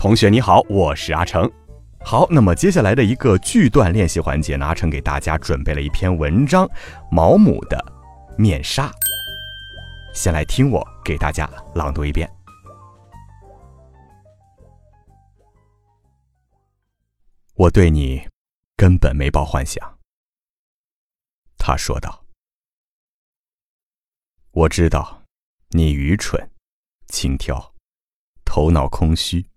同学你好，我是阿成。好，那么接下来的一个句段练习环节呢，阿成给大家准备了一篇文章，毛姆的《面纱》。先来听我给大家朗读一遍。我对你根本没抱幻想，他说道。我知道你愚蠢、轻佻、头脑空虚。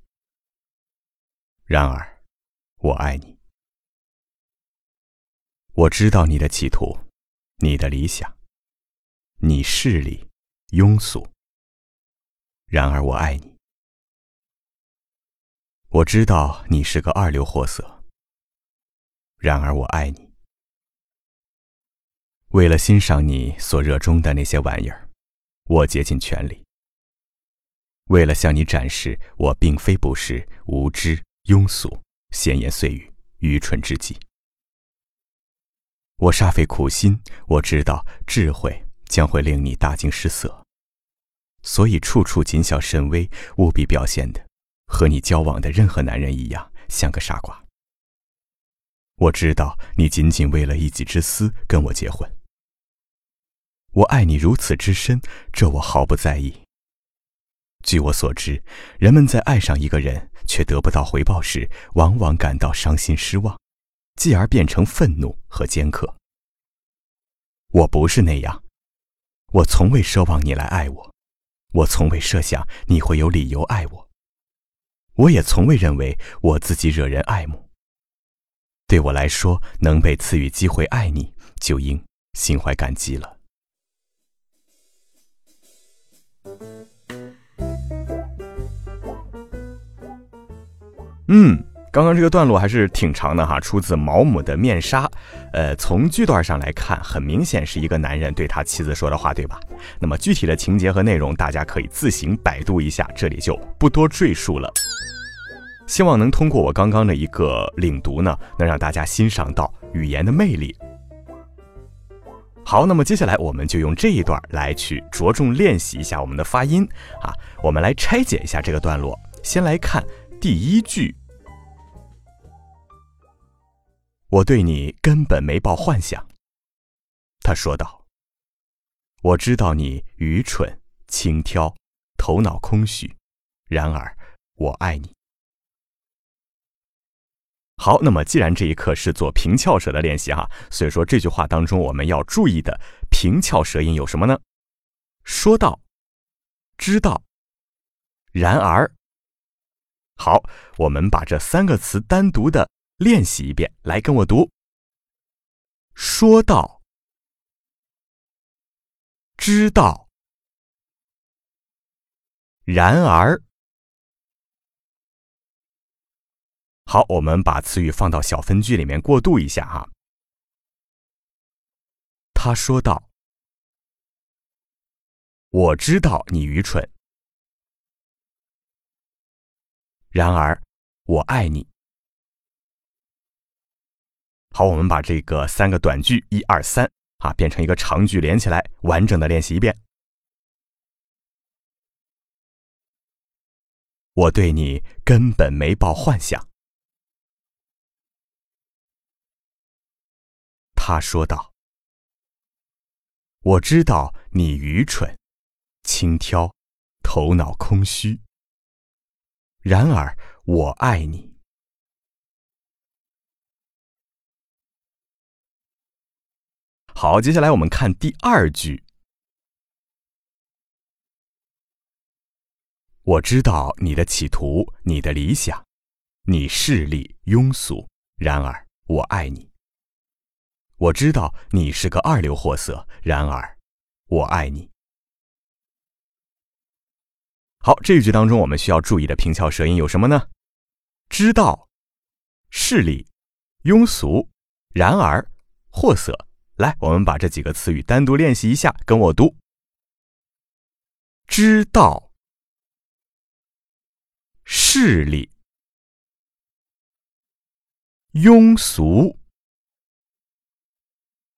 然而，我爱你。我知道你的企图，你的理想，你势利、庸俗。然而，我爱你。我知道你是个二流货色。然而，我爱你。为了欣赏你所热衷的那些玩意儿，我竭尽全力。为了向你展示，我并非不是无知。庸俗、闲言碎语、愚蠢至极。我煞费苦心，我知道智慧将会令你大惊失色，所以处处谨小慎微，务必表现的和你交往的任何男人一样，像个傻瓜。我知道你仅仅为了一己之私跟我结婚。我爱你如此之深，这我毫不在意。据我所知，人们在爱上一个人却得不到回报时，往往感到伤心失望，继而变成愤怒和尖刻。我不是那样，我从未奢望你来爱我，我从未设想你会有理由爱我，我也从未认为我自己惹人爱慕。对我来说，能被赐予机会爱你，就应心怀感激了。嗯，刚刚这个段落还是挺长的哈，出自毛姆的《面纱》。呃，从句段上来看，很明显是一个男人对他妻子说的话，对吧？那么具体的情节和内容，大家可以自行百度一下，这里就不多赘述了。希望能通过我刚刚的一个领读呢，能让大家欣赏到语言的魅力。好，那么接下来我们就用这一段来去着重练习一下我们的发音啊。我们来拆解一下这个段落，先来看。第一句，我对你根本没抱幻想。他说道：“我知道你愚蠢、轻佻、头脑空虚，然而我爱你。”好，那么既然这一课是做平翘舌的练习哈，所以说这句话当中我们要注意的平翘舌音有什么呢？说到，知道，然而。好，我们把这三个词单独的练习一遍，来跟我读。说到，知道，然而，好，我们把词语放到小分句里面过渡一下哈。他说道：“我知道你愚蠢。”然而，我爱你。好，我们把这个三个短句一二三啊变成一个长句连起来，完整的练习一遍。我对你根本没抱幻想，他说道。我知道你愚蠢、轻佻、头脑空虚。然而，我爱你。好，接下来我们看第二句。我知道你的企图，你的理想，你势利庸俗。然而，我爱你。我知道你是个二流货色。然而，我爱你。好，这一句当中我们需要注意的平翘舌音有什么呢？知道、势力、庸俗、然而、货色。来，我们把这几个词语单独练习一下，跟我读：知道、势力、庸俗、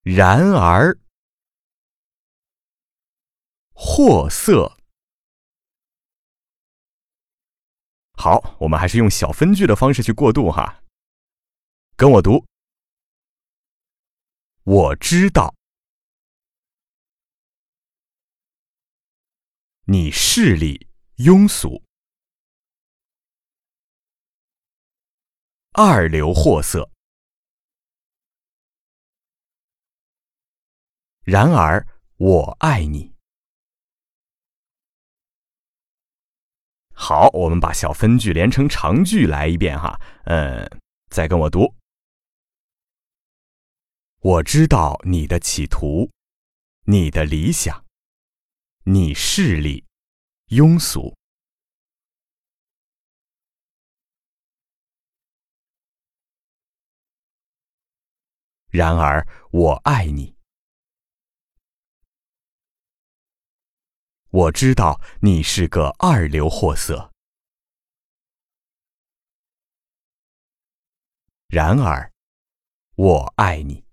然而、货色。好，我们还是用小分句的方式去过渡哈。跟我读。我知道，你势力庸俗，二流货色。然而，我爱你。好，我们把小分句连成长句来一遍哈。嗯，再跟我读。我知道你的企图，你的理想，你势力、庸俗。然而，我爱你。我知道你是个二流货色。然而，我爱你。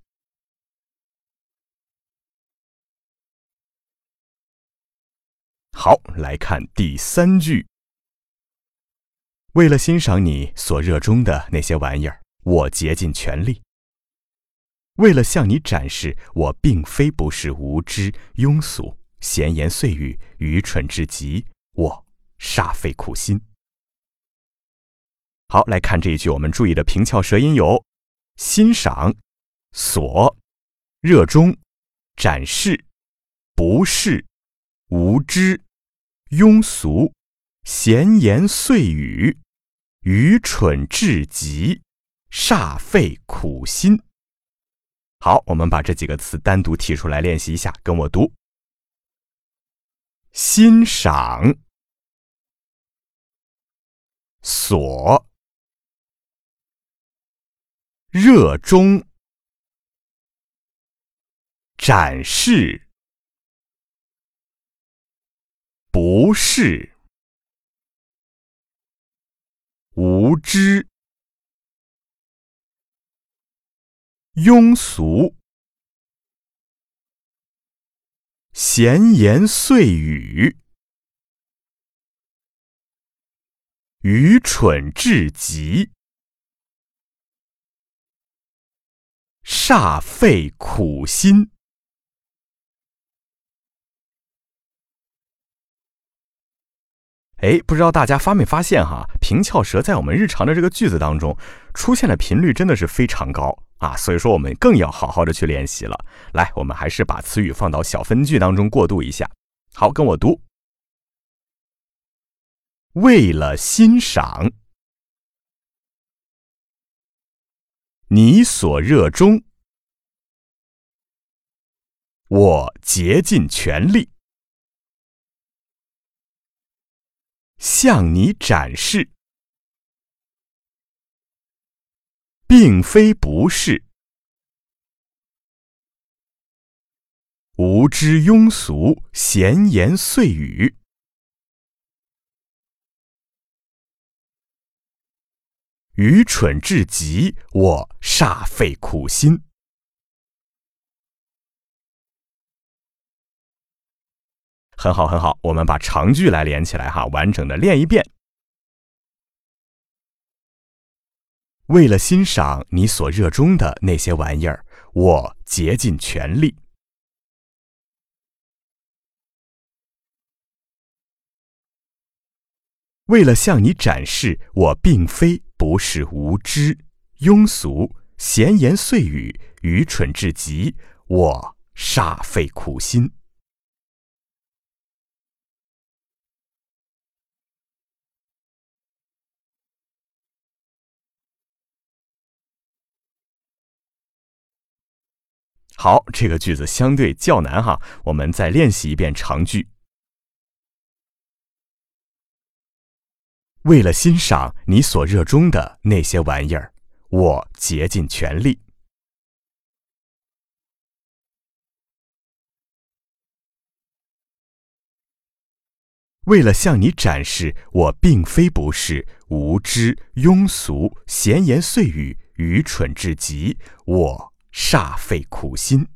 好，来看第三句。为了欣赏你所热衷的那些玩意儿，我竭尽全力。为了向你展示我并非不是无知、庸俗、闲言碎语、愚蠢至极，我煞费苦心。好，来看这一句，我们注意的平翘舌音有：欣赏、所、热衷、展示、不是、无知。庸俗、闲言碎语、愚蠢至极、煞费苦心。好，我们把这几个词单独提出来练习一下，跟我读：欣赏、所、热衷、展示。不是无知、庸俗、闲言碎语、愚蠢至极、煞费苦心。哎，不知道大家发没发现哈，平翘舌在我们日常的这个句子当中出现的频率真的是非常高。啊，所以说我们更要好好的去练习了。来，我们还是把词语放到小分句当中过渡一下。好，跟我读：为了欣赏你所热衷，我竭尽全力。向你展示，并非不是无知、庸俗、闲言碎语、愚蠢至极，我煞费苦心。很好，很好，我们把长句来连起来哈，完整的练一遍。为了欣赏你所热衷的那些玩意儿，我竭尽全力。为了向你展示我并非不是无知、庸俗、闲言碎语、愚蠢至极，我煞费苦心。好，这个句子相对较难哈，我们再练习一遍长句。为了欣赏你所热衷的那些玩意儿，我竭尽全力。为了向你展示我并非不是无知、庸俗、闲言碎语、愚蠢至极，我煞费苦心。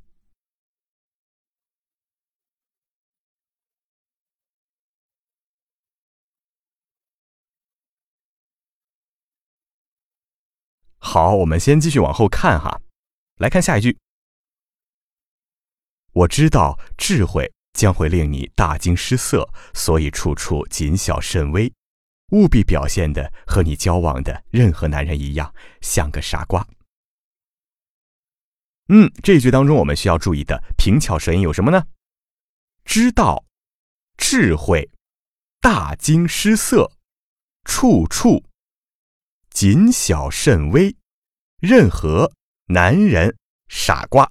好，我们先继续往后看哈，来看下一句。我知道智慧。将会令你大惊失色，所以处处谨小慎微，务必表现的和你交往的任何男人一样，像个傻瓜。嗯，这句当中我们需要注意的平翘舌音有什么呢？知道、智慧、大惊失色、处处谨小慎微、任何男人、傻瓜。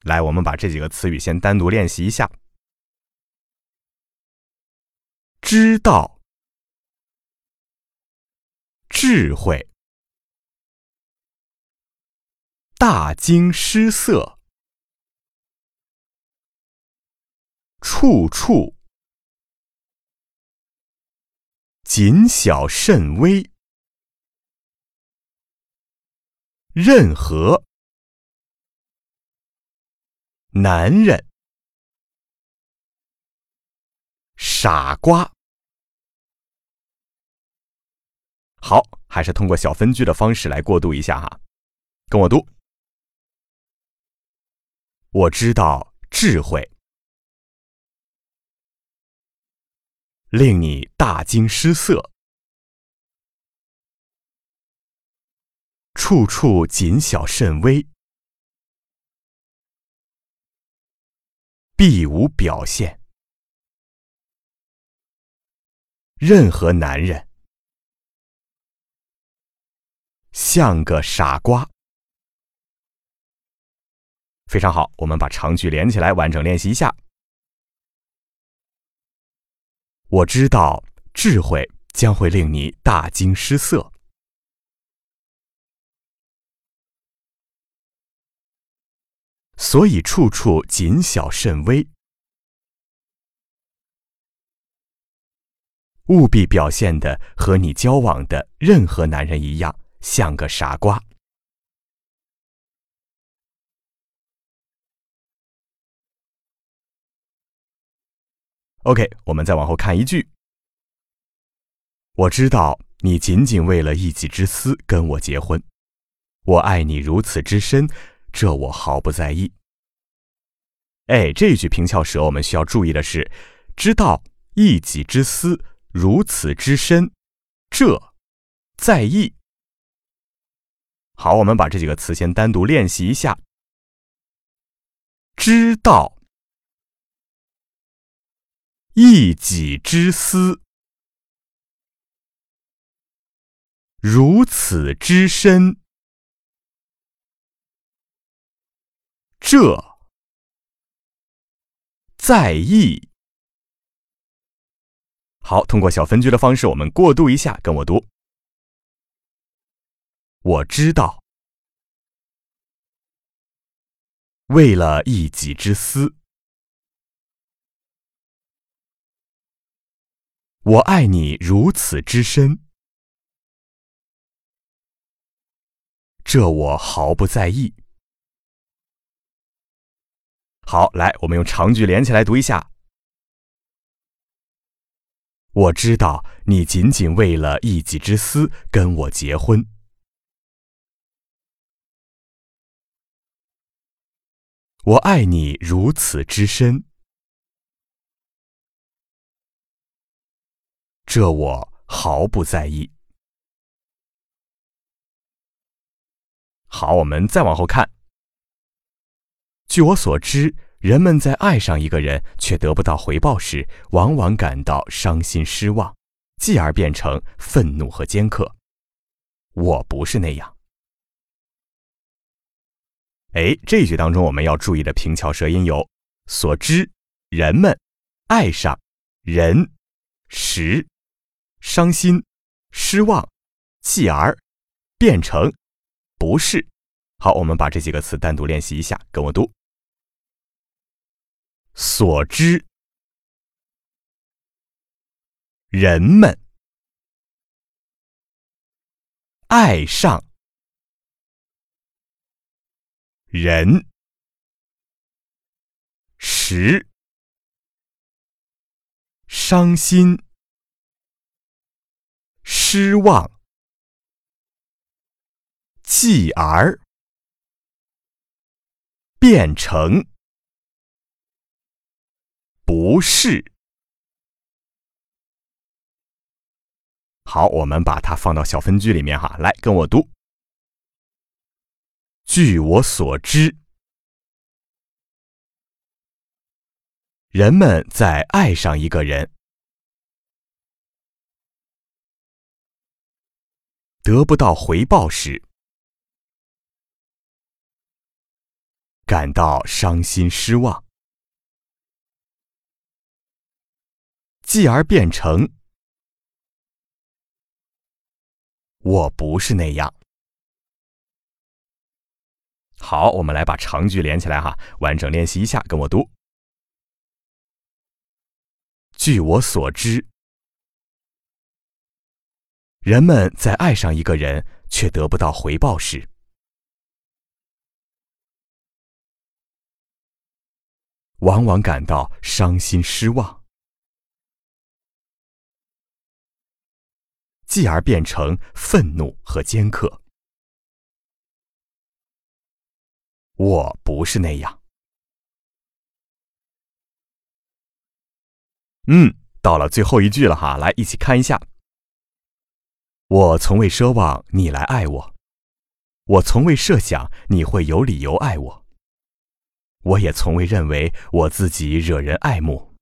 来，我们把这几个词语先单独练习一下。知道、智慧、大惊失色、处处谨小慎微、任何。男人，傻瓜。好，还是通过小分句的方式来过渡一下哈，跟我读。我知道智慧令你大惊失色，处处谨小慎微。必无表现。任何男人像个傻瓜。非常好，我们把长句连起来，完整练习一下。我知道智慧将会令你大惊失色。所以处处谨小慎微，务必表现的和你交往的任何男人一样，像个傻瓜。OK，我们再往后看一句。我知道你仅仅为了一己之私跟我结婚，我爱你如此之深。这我毫不在意。哎，这句平翘舌，我们需要注意的是，知道一己之私如此之深，这在意。好，我们把这几个词先单独练习一下。知道一己之私如此之深。这在意。好，通过小分句的方式，我们过渡一下，跟我读。我知道，为了一己之私，我爱你如此之深，这我毫不在意。好，来，我们用长句连起来读一下。我知道你仅仅为了一己之私跟我结婚，我爱你如此之深，这我毫不在意。好，我们再往后看。据我所知，人们在爱上一个人却得不到回报时，往往感到伤心失望，继而变成愤怒和尖刻。我不是那样。哎，这句当中我们要注意的平翘舌音有：所知、人们、爱上、人、时、伤心、失望、继而、变成、不是。好，我们把这几个词单独练习一下，跟我读。所知，人们，爱上，人，时，伤心。失望，继而变成不是。好，我们把它放到小分句里面哈，来跟我读。据我所知，人们在爱上一个人。得不到回报时，感到伤心失望，继而变成我不是那样。好，我们来把长句连起来哈，完整练习一下，跟我读。据我所知。人们在爱上一个人却得不到回报时，往往感到伤心失望，继而变成愤怒和尖刻。我不是那样。嗯，到了最后一句了哈，来一起看一下。我从未奢望你来爱我，我从未设想你会有理由爱我，我也从未认为我自己惹人爱慕。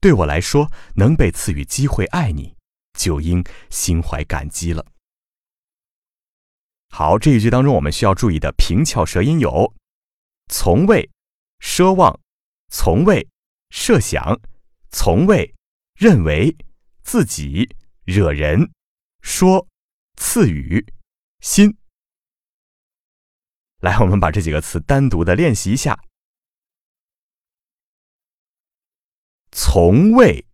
对我来说，能被赐予机会爱你，就应心怀感激了。好，这一句当中我们需要注意的平翘舌音有：从未、奢望、从未、设想、从未、认为、自己。惹人。说赐予。心，来，我们把这几个词单独的练习一下。从未。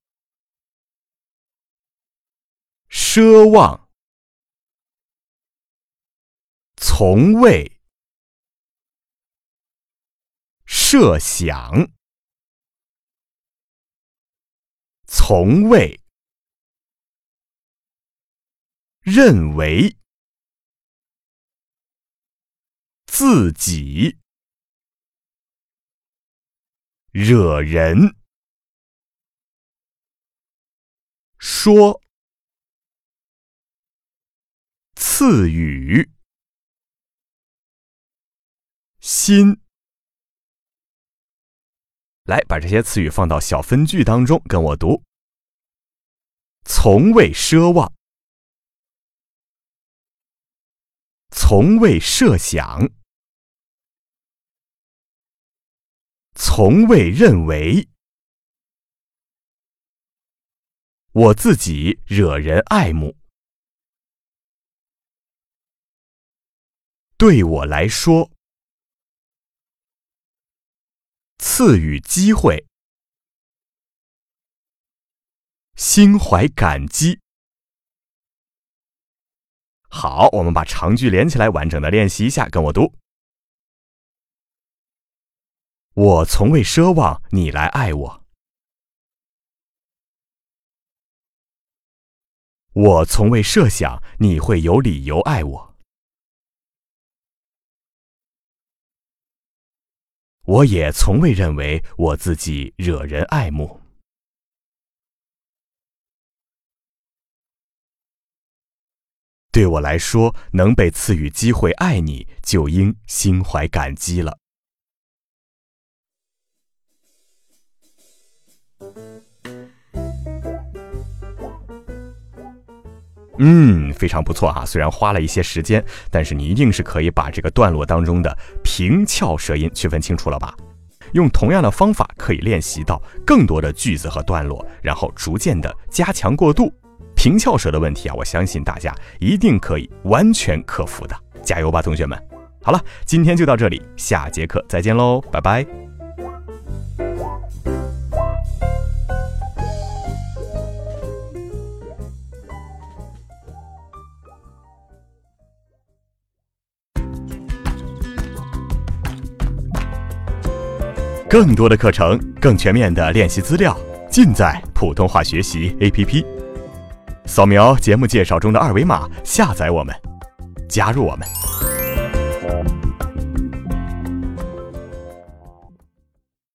奢望，从未。设想，从未。认为。自己。惹人。说。赐予。心，来把这些词语放到小分句当中，跟我读。从未奢望。从未设想，从未认为我自己惹人爱慕。对我来说，赐予机会，心怀感激。好，我们把长句连起来，完整的练习一下，跟我读。我从未奢望你来爱我，我从未设想你会有理由爱我，我也从未认为我自己惹人爱慕。对我来说，能被赐予机会爱你，就应心怀感激了。嗯，非常不错哈，虽然花了一些时间，但是你一定是可以把这个段落当中的平翘舌音区分清楚了吧？用同样的方法可以练习到更多的句子和段落，然后逐渐的加强过渡。平翘舌的问题啊，我相信大家一定可以完全克服的，加油吧，同学们！好了，今天就到这里，下节课再见喽，拜拜。更多的课程，更全面的练习资料，尽在普通话学习 APP。扫描节目介绍中的二维码，下载我们，加入我们。